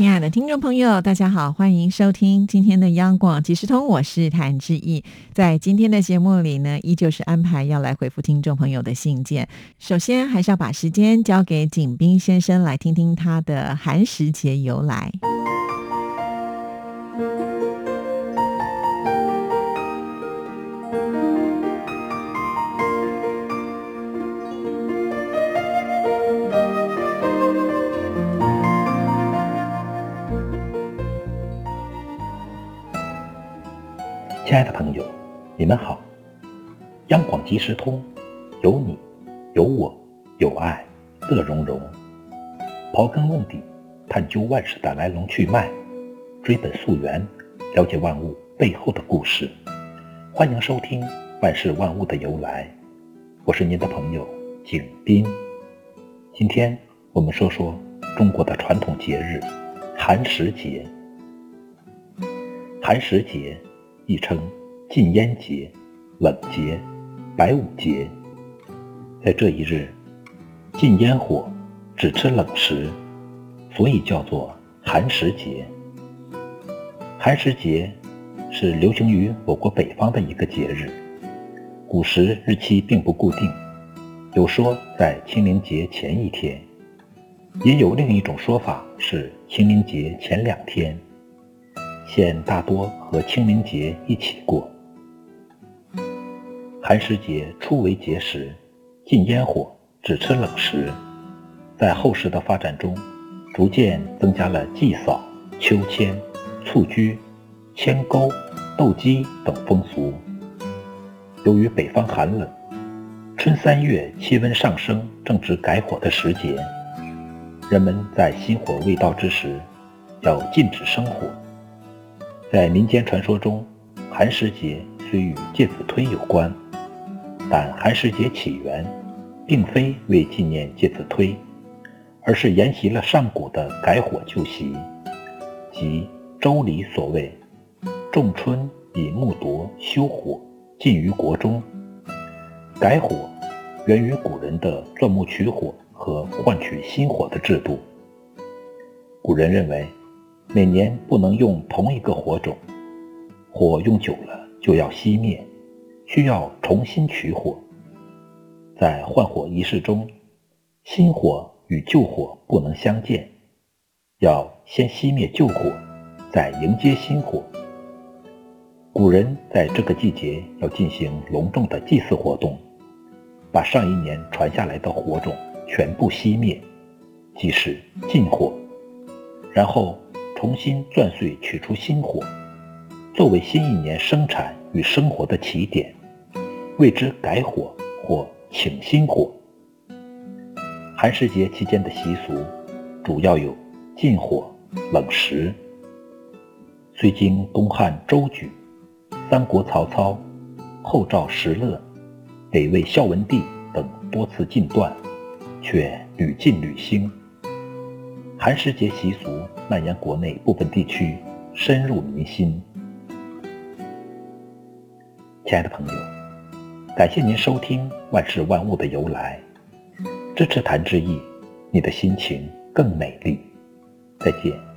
亲爱的听众朋友，大家好，欢迎收听今天的央广即时通，我是谭志毅。在今天的节目里呢，依旧是安排要来回复听众朋友的信件。首先，还是要把时间交给景斌先生，来听听他的寒食节由来。亲爱的朋友，你们好！央广即时通，有你，有我，有爱，乐融融。刨根问底，探究万事的来龙去脉，追本溯源，了解万物背后的故事。欢迎收听《万事万物的由来》，我是您的朋友景斌。今天我们说说中国的传统节日——寒食节。寒食节。亦称禁烟节、冷节、白五节。在这一日，禁烟火，只吃冷食，所以叫做寒食节。寒食节是流行于我国北方的一个节日，古时日期并不固定，有说在清明节前一天，也有另一种说法是清明节前两天。现大多和清明节一起过。寒食节初为节时，禁烟火，只吃冷食。在后世的发展中，逐渐增加了祭扫、秋千、蹴鞠、牵钩、斗鸡等风俗。由于北方寒冷，春三月气温上升，正值改火的时节，人们在新火未到之时，要禁止生火。在民间传说中，寒食节虽与介子推有关，但寒食节起源并非为纪念介子推，而是沿袭了上古的改火旧习，即《周礼》所谓“仲春以木铎修火，禁于国中”。改火源于古人的钻木取火和换取新火的制度。古人认为。每年不能用同一个火种，火用久了就要熄灭，需要重新取火。在换火仪式中，新火与旧火不能相见，要先熄灭旧火，再迎接新火。古人在这个季节要进行隆重的祭祀活动，把上一年传下来的火种全部熄灭，即是禁火，然后。重新钻碎，取出新火，作为新一年生产与生活的起点，谓之改火或请新火。寒食节期间的习俗主要有禁火、冷食。虽经东汉周举、三国曹操、后赵石勒、北魏孝文帝等多次禁断，却屡禁屡兴。寒食节习俗蔓延国内部分地区，深入民心。亲爱的朋友，感谢您收听《万事万物的由来》，支持谭志毅，你的心情更美丽。再见。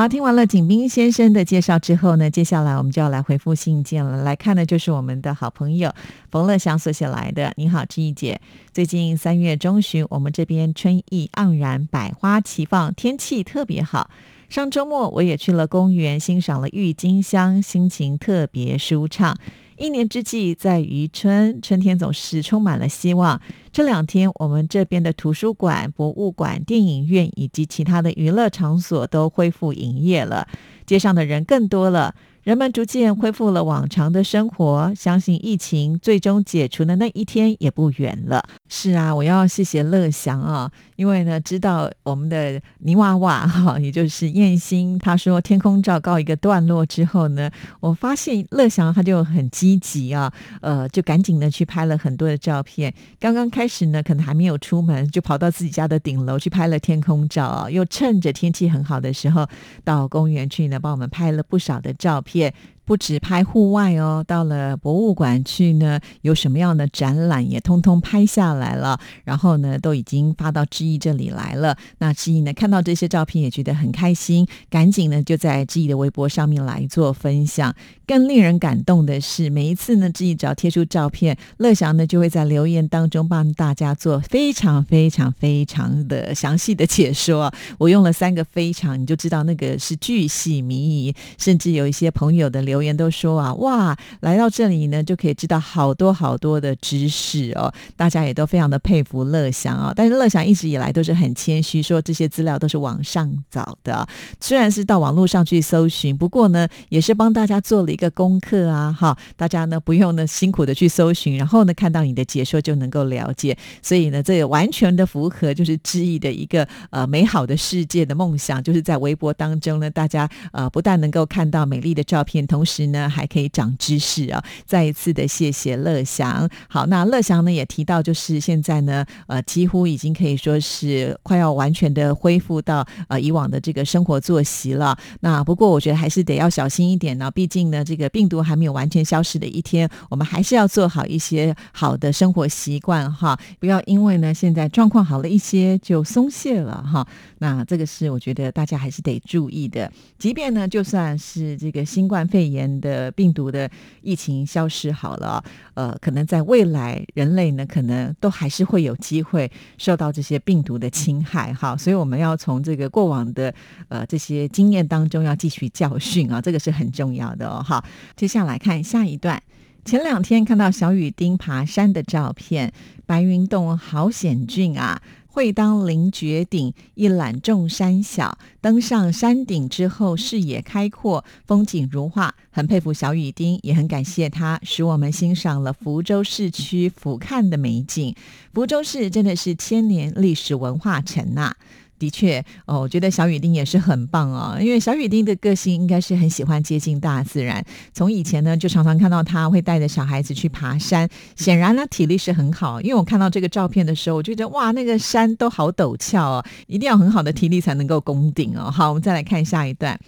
好，听完了景斌先生的介绍之后呢，接下来我们就要来回复信件了。来看的就是我们的好朋友冯乐祥所写来的。你好，志毅姐，最近三月中旬，我们这边春意盎然，百花齐放，天气特别好。上周末我也去了公园，欣赏了郁金香，心情特别舒畅。一年之计在于春，春天总是充满了希望。这两天，我们这边的图书馆、博物馆、电影院以及其他的娱乐场所都恢复营业了，街上的人更多了。人们逐渐恢复了往常的生活，相信疫情最终解除的那一天也不远了。是啊，我要谢谢乐祥啊，因为呢，知道我们的泥娃娃哈，也就是燕心，他说天空照告一个段落之后呢，我发现乐祥他就很积极啊，呃，就赶紧的去拍了很多的照片。刚刚开始呢，可能还没有出门，就跑到自己家的顶楼去拍了天空照啊，又趁着天气很好的时候到公园去呢，帮我们拍了不少的照片。业不止拍户外哦，到了博物馆去呢，有什么样的展览也通通拍下来了，然后呢，都已经发到志毅这里来了。那志毅呢，看到这些照片也觉得很开心，赶紧呢就在志毅的微博上面来做分享。更令人感动的是，每一次呢，志毅只要贴出照片，乐祥呢就会在留言当中帮大家做非常非常非常的详细的解说。我用了三个非常，你就知道那个是巨细靡遗，甚至有一些朋友的留。留言都说啊，哇，来到这里呢，就可以知道好多好多的知识哦。大家也都非常的佩服乐祥啊，但是乐祥一直以来都是很谦虚，说这些资料都是网上找的，虽然是到网络上去搜寻，不过呢，也是帮大家做了一个功课啊，哈，大家呢不用呢辛苦的去搜寻，然后呢看到你的解说就能够了解，所以呢，这也完全的符合就是知意的一个呃美好的世界的梦想，就是在微博当中呢，大家呃不但能够看到美丽的照片，同同时呢，还可以长知识啊！再一次的谢谢乐祥。好，那乐祥呢也提到，就是现在呢，呃，几乎已经可以说是快要完全的恢复到呃以往的这个生活作息了。那不过我觉得还是得要小心一点呢，毕竟呢，这个病毒还没有完全消失的一天，我们还是要做好一些好的生活习惯哈，不要因为呢现在状况好了一些就松懈了哈。那这个是我觉得大家还是得注意的，即便呢就算是这个新冠肺炎。炎的病毒的疫情消失好了，呃，可能在未来人类呢，可能都还是会有机会受到这些病毒的侵害哈，所以我们要从这个过往的呃这些经验当中要汲取教训啊，这个是很重要的哦哈。接下来看下一段，前两天看到小雨丁爬山的照片，白云洞好险峻啊。会当凌绝顶，一览众山小。登上山顶之后，视野开阔，风景如画，很佩服小雨丁，也很感谢他，使我们欣赏了福州市区俯瞰的美景。福州市真的是千年历史文化城呐。的确，哦，我觉得小雨丁也是很棒哦，因为小雨丁的个性应该是很喜欢接近大自然。从以前呢，就常常看到他会带着小孩子去爬山，显然呢体力是很好。因为我看到这个照片的时候，我觉得哇，那个山都好陡峭哦，一定要很好的体力才能够攻顶哦。好，我们再来看下一段。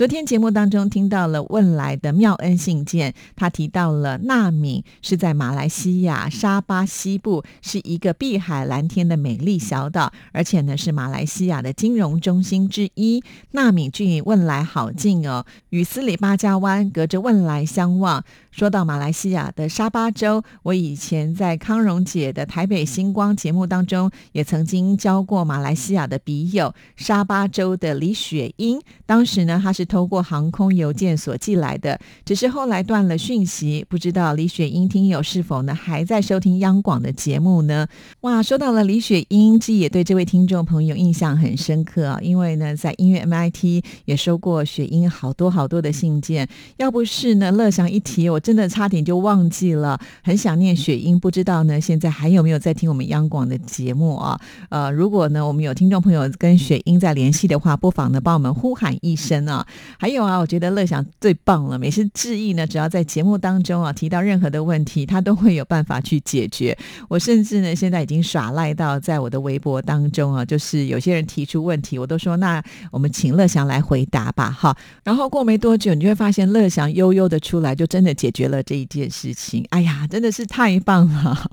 昨天节目当中听到了问来的妙恩信件，他提到了纳敏是在马来西亚沙巴西部，是一个碧海蓝天的美丽小岛，而且呢是马来西亚的金融中心之一。纳敏距问来好近哦，与斯里巴加湾隔着问来相望。说到马来西亚的沙巴州，我以前在康荣姐的台北星光节目当中，也曾经教过马来西亚的笔友沙巴州的李雪英。当时呢，她是透过航空邮件所寄来的，只是后来断了讯息，不知道李雪英听友是否呢还在收听央广的节目呢？哇，说到了李雪英，这也对这位听众朋友印象很深刻啊，因为呢，在音乐 MIT 也收过雪英好多好多的信件，要不是呢乐祥一提我。真的差点就忘记了，很想念雪英，不知道呢，现在还有没有在听我们央广的节目啊？呃，如果呢，我们有听众朋友跟雪英在联系的话，不妨呢帮我们呼喊一声啊！还有啊，我觉得乐享最棒了，每次致意呢，只要在节目当中啊提到任何的问题，他都会有办法去解决。我甚至呢，现在已经耍赖到在我的微博当中啊，就是有些人提出问题，我都说那我们请乐祥来回答吧，哈。然后过没多久，你就会发现乐祥悠悠的出来，就真的。解决了这一件事情，哎呀，真的是太棒了！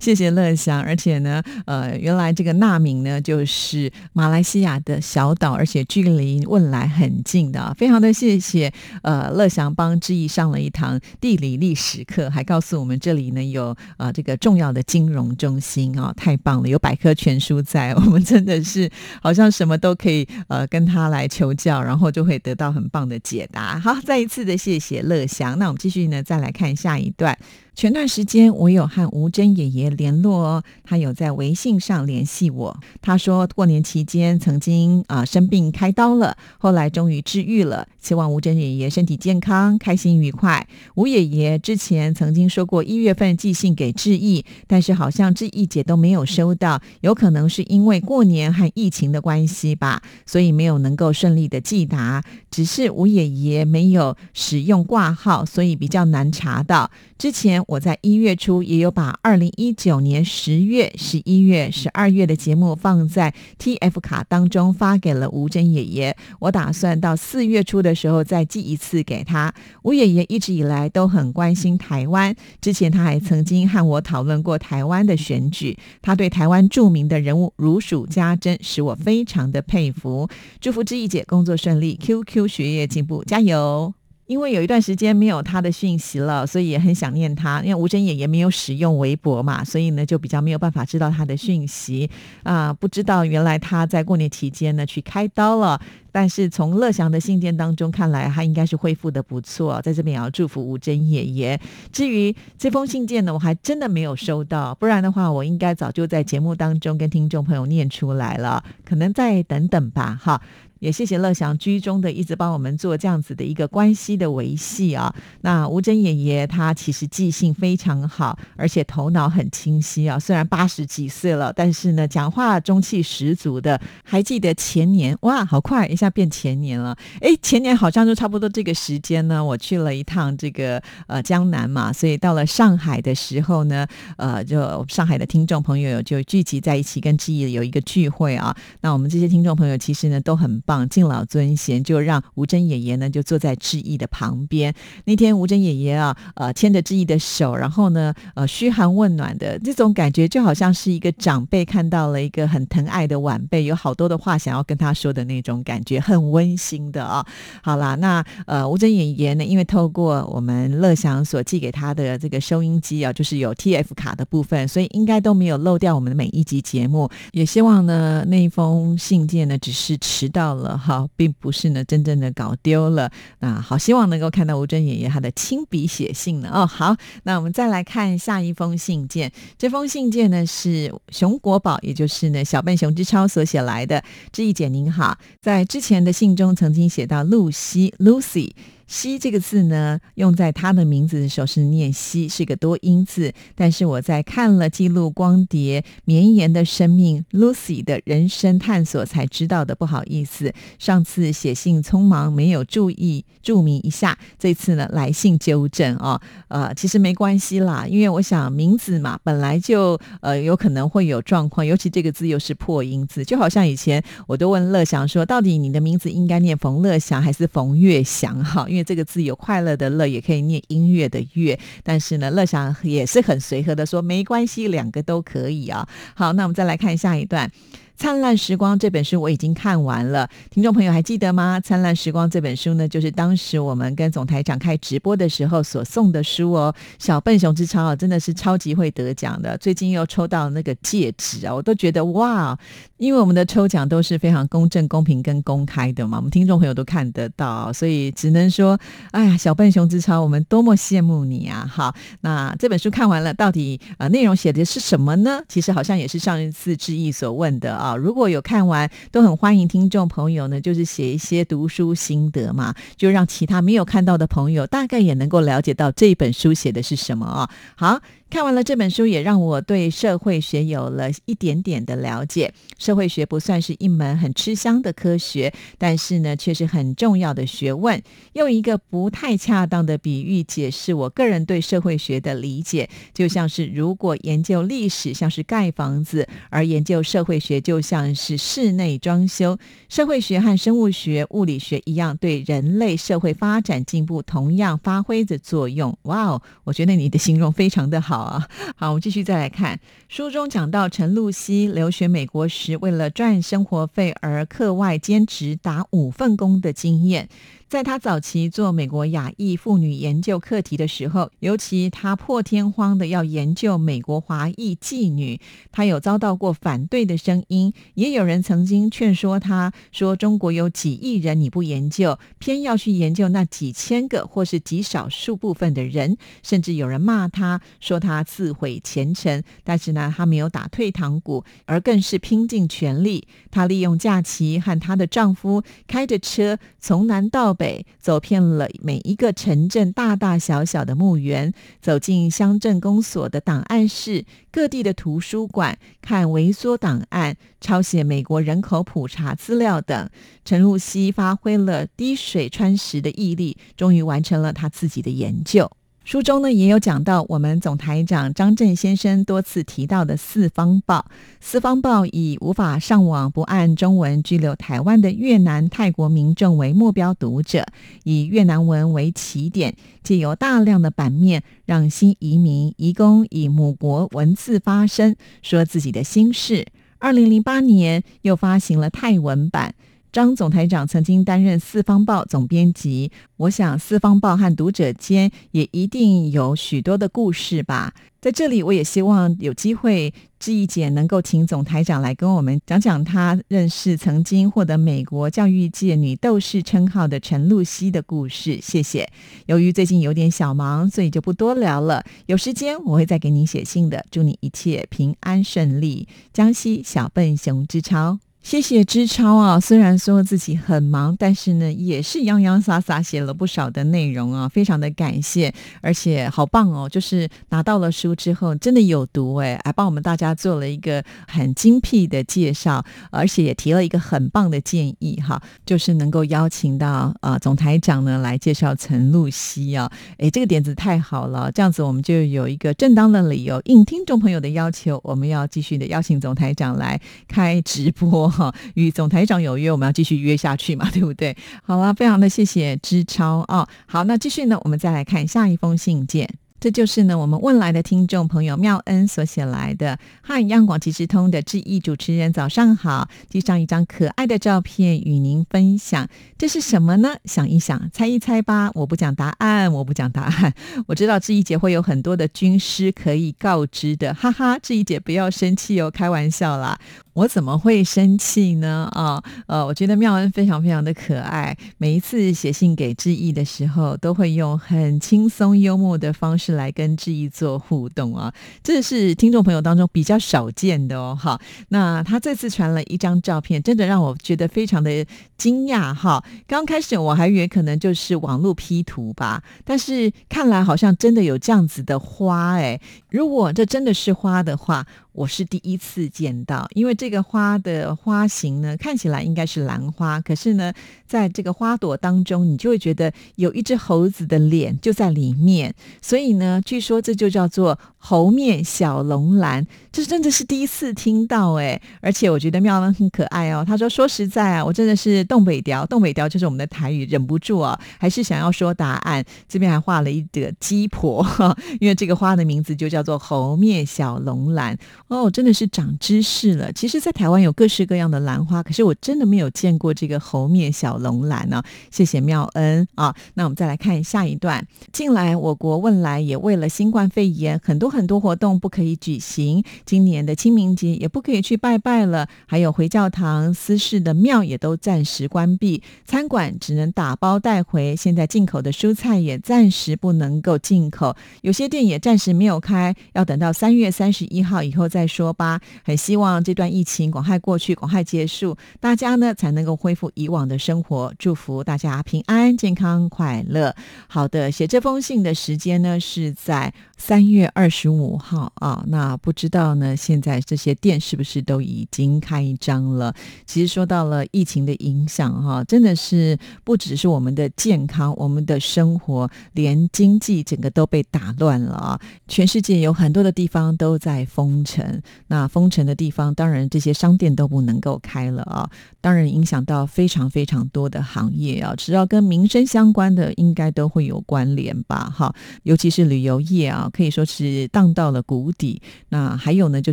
谢谢乐祥，而且呢，呃，原来这个纳敏呢，就是马来西亚的小岛，而且距离汶莱很近的，非常的谢谢呃乐祥帮志毅上了一堂地理历史课，还告诉我们这里呢有呃这个重要的金融中心啊，太棒了，有百科全书在，我们真的是好像什么都可以呃跟他来求教，然后就会得到很棒的解答。好，再一次的谢谢乐祥，那我们继续呢再来看下一段。前段时间我有和吴珍爷爷联络哦，他有在微信上联系我。他说过年期间曾经啊生病开刀了，后来终于治愈了。希望吴珍爷爷身体健康、开心愉快。吴爷爷之前曾经说过一月份寄信给志毅，但是好像志毅姐都没有收到，有可能是因为过年和疫情的关系吧，所以没有能够顺利的寄达。只是吴爷爷没有使用挂号，所以比较难查到。之前我在一月初也有把二零一九年十月、十一月、十二月的节目放在 TF 卡当中发给了吴珍爷爷。我打算到四月初的时候再寄一次给他。吴爷爷一直以来都很关心台湾，之前他还曾经和我讨论过台湾的选举。他对台湾著名的人物如数家珍，使我非常的佩服。祝福志毅姐工作顺利，QQ 学业进步，加油！因为有一段时间没有他的讯息了，所以也很想念他。因为吴珍也也没有使用微博嘛，所以呢就比较没有办法知道他的讯息啊。不知道原来他在过年期间呢去开刀了，但是从乐祥的信件当中看来，他应该是恢复的不错。在这边也要祝福吴珍爷爷。至于这封信件呢，我还真的没有收到，不然的话我应该早就在节目当中跟听众朋友念出来了。可能再等等吧，哈。也谢谢乐祥居中的一直帮我们做这样子的一个关系的维系啊。那吴珍爷爷他其实记性非常好，而且头脑很清晰啊。虽然八十几岁了，但是呢，讲话中气十足的。还记得前年哇，好快一下变前年了。哎，前年好像就差不多这个时间呢，我去了一趟这个呃江南嘛，所以到了上海的时候呢，呃，就上海的听众朋友就聚集在一起跟志毅有一个聚会啊。那我们这些听众朋友其实呢都很棒。敬老尊贤，就让吴珍爷爷呢就坐在志毅的旁边。那天吴珍爷爷啊，呃，牵着志毅的手，然后呢，呃，嘘寒问暖的这种感觉，就好像是一个长辈看到了一个很疼爱的晚辈，有好多的话想要跟他说的那种感觉，很温馨的啊。好啦，那呃，吴珍爷爷呢，因为透过我们乐祥所寄给他的这个收音机啊，就是有 TF 卡的部分，所以应该都没有漏掉我们的每一集节目。也希望呢，那一封信件呢，只是迟到了。哈，并不是呢，真正的搞丢了。那好，希望能够看到吴尊爷爷他的亲笔写信呢。哦，好，那我们再来看下一封信件。这封信件呢是熊国宝，也就是呢小笨熊之超所写来的。志毅姐您好，在之前的信中曾经写到露西 Lucy。西这个字呢，用在他的名字的时候是念西，是个多音字。但是我在看了记录光碟绵延的生命 Lucy 的人生探索才知道的，不好意思，上次写信匆忙没有注意注明一下，这次呢来信纠正啊，呃，其实没关系啦，因为我想名字嘛本来就呃有可能会有状况，尤其这个字又是破音字，就好像以前我都问乐祥说，到底你的名字应该念冯乐祥还是冯月祥哈？因为这个字有快乐的乐，也可以念音乐的乐，但是呢，乐享也是很随和的说，没关系，两个都可以啊。好，那我们再来看下一段。《灿烂时光》这本书我已经看完了，听众朋友还记得吗？《灿烂时光》这本书呢，就是当时我们跟总台长开直播的时候所送的书哦。小笨熊之超啊，真的是超级会得奖的，最近又抽到那个戒指啊，我都觉得哇！因为我们的抽奖都是非常公正、公平跟公开的嘛，我们听众朋友都看得到，所以只能说，哎呀，小笨熊之超，我们多么羡慕你啊！好，那这本书看完了，到底呃内容写的是什么呢？其实好像也是上一次志毅所问的。啊，如果有看完，都很欢迎听众朋友呢，就是写一些读书心得嘛，就让其他没有看到的朋友，大概也能够了解到这本书写的是什么啊。好。看完了这本书，也让我对社会学有了一点点的了解。社会学不算是一门很吃香的科学，但是呢，却是很重要的学问。用一个不太恰当的比喻解释我个人对社会学的理解，就像是如果研究历史像是盖房子，而研究社会学就像是室内装修。社会学和生物学、物理学一样，对人类社会发展进步同样发挥着作用。哇哦，我觉得你的形容非常的好。啊。好，我们继续再来看书中讲到陈露西留学美国时，为了赚生活费而课外兼职打五份工的经验。在他早期做美国亚裔妇女研究课题的时候，尤其他破天荒的要研究美国华裔妓女，他有遭到过反对的声音，也有人曾经劝说他说：“中国有几亿人，你不研究，偏要去研究那几千个或是极少数部分的人。”甚至有人骂他说他自毁前程，但是呢，他没有打退堂鼓，而更是拼尽全力。他利用假期和她的丈夫开着车从南到北。走遍了每一个城镇大大小小的墓园，走进乡镇公所的档案室、各地的图书馆，看微缩档案、抄写美国人口普查资料等。陈露西发挥了滴水穿石的毅力，终于完成了他自己的研究。书中呢也有讲到，我们总台长张震先生多次提到的《四方报》。《四方报》以无法上网、不按中文拘留台湾的越南、泰国民众为目标读者，以越南文为起点，借由大量的版面，让新移民、移工以母国文字发声，说自己的心事。二零零八年又发行了泰文版。张总台长曾经担任《四方报》总编辑，我想《四方报》和读者间也一定有许多的故事吧。在这里，我也希望有机会，志毅姐能够请总台长来跟我们讲讲他认识曾经获得美国教育界女斗士称号的陈露西的故事。谢谢。由于最近有点小忙，所以就不多聊了。有时间我会再给您写信的。祝你一切平安顺利。江西小笨熊之超。谢谢知超啊，虽然说自己很忙，但是呢，也是洋洋洒洒写了不少的内容啊，非常的感谢，而且好棒哦，就是拿到了书之后，真的有读哎，还帮我们大家做了一个很精辟的介绍，而且也提了一个很棒的建议哈，就是能够邀请到啊总台长呢来介绍陈露西啊，哎，这个点子太好了，这样子我们就有一个正当的理由，应听众朋友的要求，我们要继续的邀请总台长来开直播。哈，与总台长有约，我们要继续约下去嘛，对不对？好了，非常的谢谢知超啊。好，那继续呢，我们再来看下一封信件。这就是呢，我们问来的听众朋友妙恩所写来的。嗨，央广即时通的志毅主持人，早上好！递上一张可爱的照片与您分享，这是什么呢？想一想，猜一猜吧。我不讲答案，我不讲答案。我知道志毅姐会有很多的军师可以告知的，哈哈，志毅姐不要生气哦，开玩笑啦。我怎么会生气呢？啊，呃，我觉得妙恩非常非常的可爱。每一次写信给志毅的时候，都会用很轻松幽默的方式来跟志毅做互动啊，这是听众朋友当中比较少见的哦。哈，那他这次传了一张照片，真的让我觉得非常的惊讶哈。刚开始我还以为可能就是网络 P 图吧，但是看来好像真的有这样子的花哎。如果这真的是花的话。我是第一次见到，因为这个花的花型呢，看起来应该是兰花，可是呢，在这个花朵当中，你就会觉得有一只猴子的脸就在里面，所以呢，据说这就叫做猴面小龙兰，这真的是第一次听到哎，而且我觉得妙恩很可爱哦。他说：“说实在啊，我真的是东北调，东北调就是我们的台语，忍不住啊，还是想要说答案。这边还画了一个鸡婆，因为这个花的名字就叫做猴面小龙兰。”哦，真的是长知识了。其实，在台湾有各式各样的兰花，可是我真的没有见过这个猴面小龙兰呢。谢谢妙恩啊。那我们再来看下一段。近来，我国汶莱也为了新冠肺炎，很多很多活动不可以举行。今年的清明节也不可以去拜拜了，还有回教堂、私事的庙也都暂时关闭，餐馆只能打包带回。现在进口的蔬菜也暂时不能够进口，有些店也暂时没有开，要等到三月三十一号以后。再说吧，很希望这段疫情广快过去，广快结束，大家呢才能够恢复以往的生活。祝福大家平安、健康、快乐。好的，写这封信的时间呢是在三月二十五号啊。那不知道呢，现在这些店是不是都已经开张了？其实说到了疫情的影响哈，真的是不只是我们的健康、我们的生活，连经济整个都被打乱了啊！全世界有很多的地方都在封城。那封城的地方，当然这些商店都不能够开了啊，当然影响到非常非常多的行业啊，只要跟民生相关的，应该都会有关联吧，哈，尤其是旅游业啊。可以说是荡到了谷底。那还有呢，就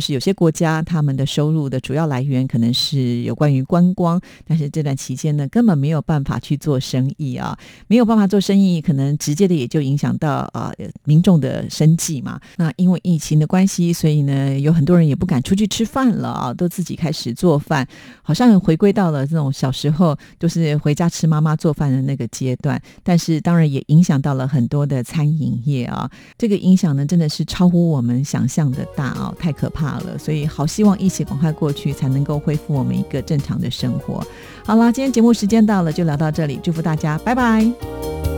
是有些国家他们的收入的主要来源可能是有关于观光，但是这段期间呢，根本没有办法去做生意啊，没有办法做生意，可能直接的也就影响到啊民众的生计嘛。那因为疫情的关系，所以呢，有很多人也不敢出去吃饭了啊，都自己开始做饭，好像回归到了这种小时候就是回家吃妈妈做饭的那个阶段。但是当然也影响到了很多的餐饮业啊，这个影响响呢，真的是超乎我们想象的大哦，太可怕了。所以好希望疫情赶快过去，才能够恢复我们一个正常的生活。好啦，今天节目时间到了，就聊到这里，祝福大家，拜拜。